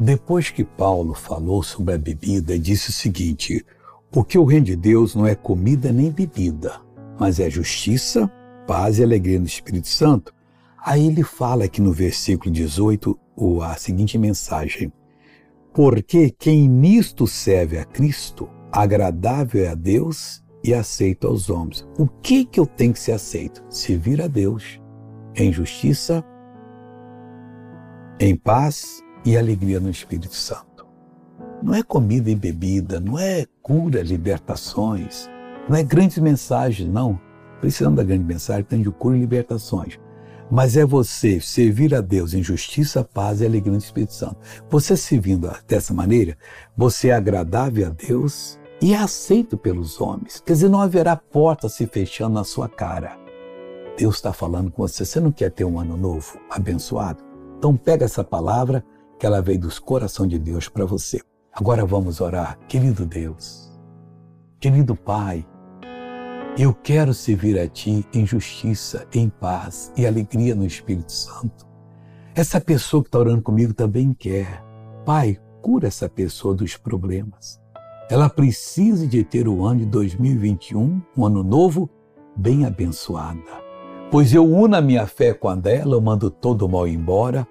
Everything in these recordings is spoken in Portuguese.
Depois que Paulo falou sobre a bebida, disse o seguinte: Porque o reino de Deus não é comida nem bebida, mas é justiça, paz e alegria no Espírito Santo. Aí ele fala aqui no versículo 18 a seguinte mensagem: Porque quem nisto serve a Cristo, agradável é a Deus e aceito aos homens. O que que eu tenho que ser aceito? Servir a Deus em justiça, em paz e alegria no Espírito Santo. Não é comida e bebida, não é cura, libertações, não é grandes mensagens, não. Precisamos da grande mensagem, tem de cura e libertações. Mas é você servir a Deus em justiça, paz e alegria no Espírito Santo. Você servindo dessa maneira, você é agradável a Deus e é aceito pelos homens. Quer dizer, não haverá porta se fechando na sua cara. Deus está falando com você. Você não quer ter um ano novo abençoado? Então pega essa palavra que ela veio dos corações de Deus para você. Agora vamos orar. Querido Deus, querido Pai, eu quero servir a Ti em justiça, em paz e alegria no Espírito Santo. Essa pessoa que está orando comigo também quer. Pai, cura essa pessoa dos problemas. Ela precisa de ter o ano de 2021, um ano novo, bem abençoada. Pois eu uno a minha fé com a dela, eu mando todo o mal embora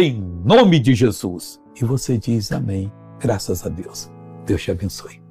em nome de Jesus. E você diz amém. Graças a Deus. Deus te abençoe.